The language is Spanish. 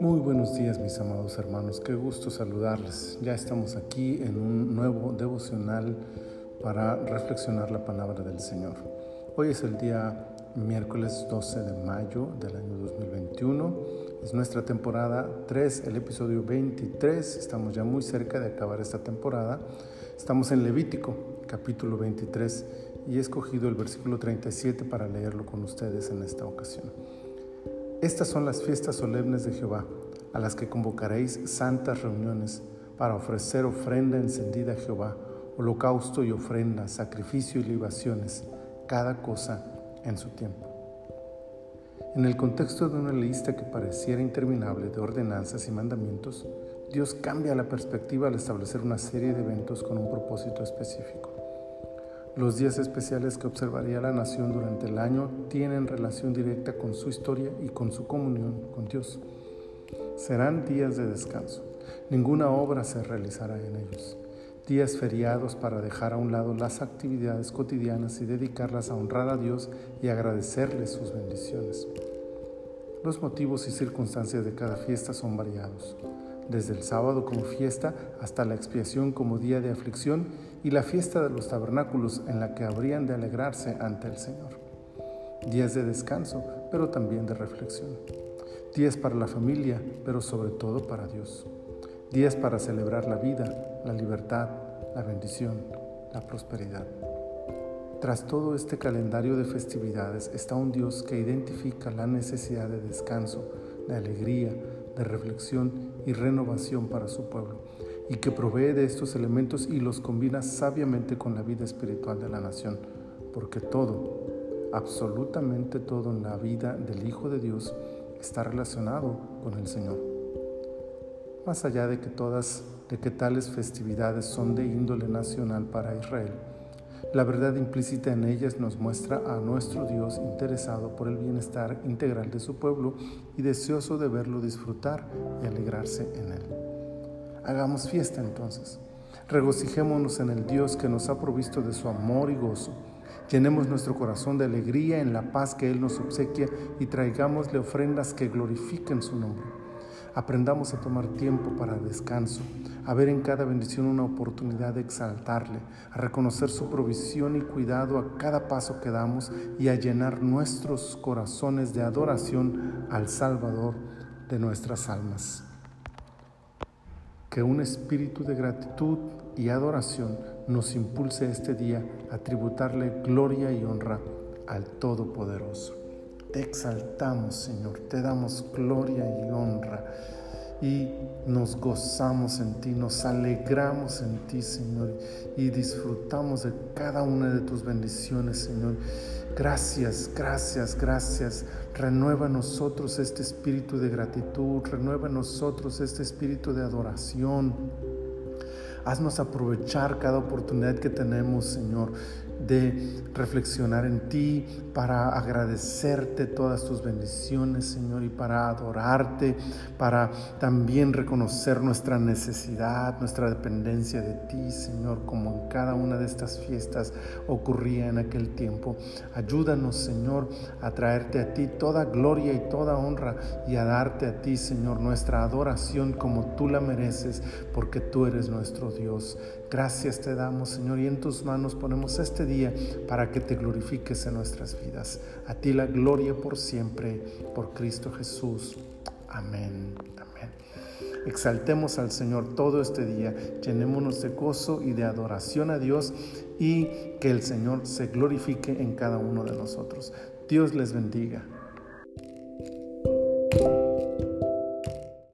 Muy buenos días mis amados hermanos, qué gusto saludarles. Ya estamos aquí en un nuevo devocional para reflexionar la palabra del Señor. Hoy es el día miércoles 12 de mayo del año 2021. Es nuestra temporada 3, el episodio 23. Estamos ya muy cerca de acabar esta temporada. Estamos en Levítico, capítulo 23, y he escogido el versículo 37 para leerlo con ustedes en esta ocasión. Estas son las fiestas solemnes de Jehová, a las que convocaréis santas reuniones para ofrecer ofrenda encendida a Jehová, holocausto y ofrenda, sacrificio y libaciones, cada cosa en su tiempo. En el contexto de una lista que pareciera interminable de ordenanzas y mandamientos, Dios cambia la perspectiva al establecer una serie de eventos con un propósito específico. Los días especiales que observaría la nación durante el año tienen relación directa con su historia y con su comunión con Dios. Serán días de descanso. Ninguna obra se realizará en ellos. Días feriados para dejar a un lado las actividades cotidianas y dedicarlas a honrar a Dios y agradecerle sus bendiciones. Los motivos y circunstancias de cada fiesta son variados desde el sábado como fiesta hasta la expiación como día de aflicción y la fiesta de los tabernáculos en la que habrían de alegrarse ante el Señor. Días de descanso, pero también de reflexión. Días para la familia, pero sobre todo para Dios. Días para celebrar la vida, la libertad, la bendición, la prosperidad. Tras todo este calendario de festividades está un Dios que identifica la necesidad de descanso, de alegría, de reflexión y renovación para su pueblo, y que provee de estos elementos y los combina sabiamente con la vida espiritual de la nación, porque todo, absolutamente todo en la vida del Hijo de Dios está relacionado con el Señor. Más allá de que todas, de que tales festividades son de índole nacional para Israel, la verdad implícita en ellas nos muestra a nuestro Dios interesado por el bienestar integral de su pueblo y deseoso de verlo disfrutar y alegrarse en él. Hagamos fiesta entonces. Regocijémonos en el Dios que nos ha provisto de su amor y gozo. Llenemos nuestro corazón de alegría en la paz que Él nos obsequia y traigámosle ofrendas que glorifiquen su nombre. Aprendamos a tomar tiempo para descanso, a ver en cada bendición una oportunidad de exaltarle, a reconocer su provisión y cuidado a cada paso que damos y a llenar nuestros corazones de adoración al Salvador de nuestras almas. Que un espíritu de gratitud y adoración nos impulse este día a tributarle gloria y honra al Todopoderoso. Te exaltamos, Señor, te damos gloria y honra y nos gozamos en ti, nos alegramos en ti, Señor, y disfrutamos de cada una de tus bendiciones, Señor. Gracias, gracias, gracias. Renueva en nosotros este espíritu de gratitud, renueva en nosotros este espíritu de adoración. Haznos aprovechar cada oportunidad que tenemos, Señor de reflexionar en ti, para agradecerte todas tus bendiciones, Señor, y para adorarte, para también reconocer nuestra necesidad, nuestra dependencia de ti, Señor, como en cada una de estas fiestas ocurría en aquel tiempo. Ayúdanos, Señor, a traerte a ti toda gloria y toda honra y a darte a ti, Señor, nuestra adoración como tú la mereces, porque tú eres nuestro Dios. Gracias te damos, Señor, y en tus manos ponemos este día para que te glorifiques en nuestras vidas. A ti la gloria por siempre, por Cristo Jesús. Amén. Amén. Exaltemos al Señor todo este día, llenémonos de gozo y de adoración a Dios y que el Señor se glorifique en cada uno de nosotros. Dios les bendiga.